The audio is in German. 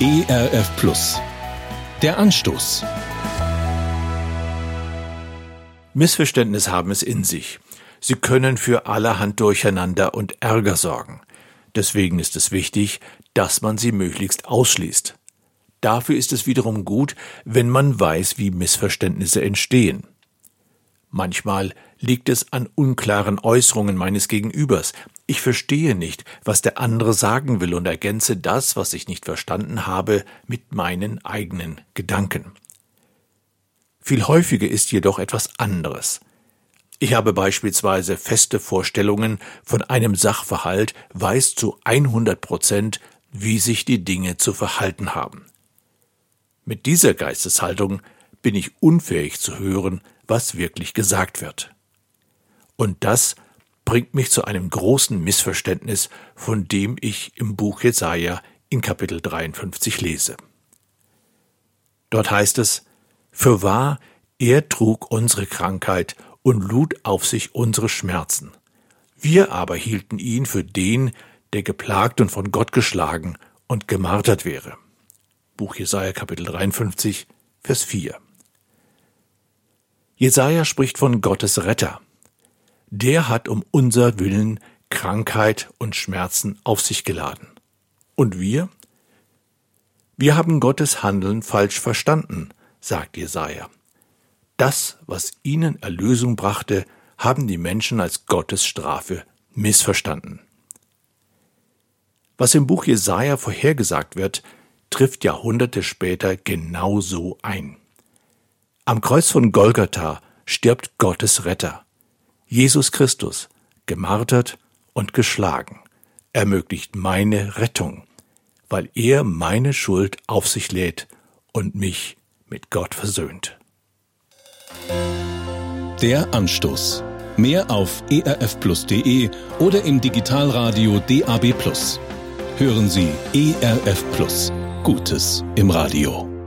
ERF Plus. Der Anstoß. Missverständnis haben es in sich. Sie können für allerhand Durcheinander und Ärger sorgen. Deswegen ist es wichtig, dass man sie möglichst ausschließt. Dafür ist es wiederum gut, wenn man weiß, wie Missverständnisse entstehen. Manchmal liegt es an unklaren Äußerungen meines Gegenübers. Ich verstehe nicht, was der andere sagen will und ergänze das, was ich nicht verstanden habe, mit meinen eigenen Gedanken. Viel häufiger ist jedoch etwas anderes. Ich habe beispielsweise feste Vorstellungen von einem Sachverhalt, weiß zu 100 Prozent, wie sich die Dinge zu verhalten haben. Mit dieser Geisteshaltung bin ich unfähig zu hören, was wirklich gesagt wird. Und das bringt mich zu einem großen Missverständnis, von dem ich im Buch Jesaja in Kapitel 53 lese. Dort heißt es, für wahr, er trug unsere Krankheit und lud auf sich unsere Schmerzen. Wir aber hielten ihn für den, der geplagt und von Gott geschlagen und gemartert wäre. Buch Jesaja Kapitel 53, Vers 4. Jesaja spricht von Gottes Retter. Der hat um unser Willen Krankheit und Schmerzen auf sich geladen. Und wir? Wir haben Gottes Handeln falsch verstanden, sagt Jesaja. Das, was ihnen Erlösung brachte, haben die Menschen als Gottes Strafe missverstanden. Was im Buch Jesaja vorhergesagt wird, trifft Jahrhunderte später genau so ein. Am Kreuz von Golgatha stirbt Gottes Retter. Jesus Christus, gemartert und geschlagen, ermöglicht meine Rettung, weil er meine Schuld auf sich lädt und mich mit Gott versöhnt. Der Anstoß. Mehr auf erfplus.de oder im Digitalradio DAB+. Hören Sie ERF Plus. Gutes im Radio.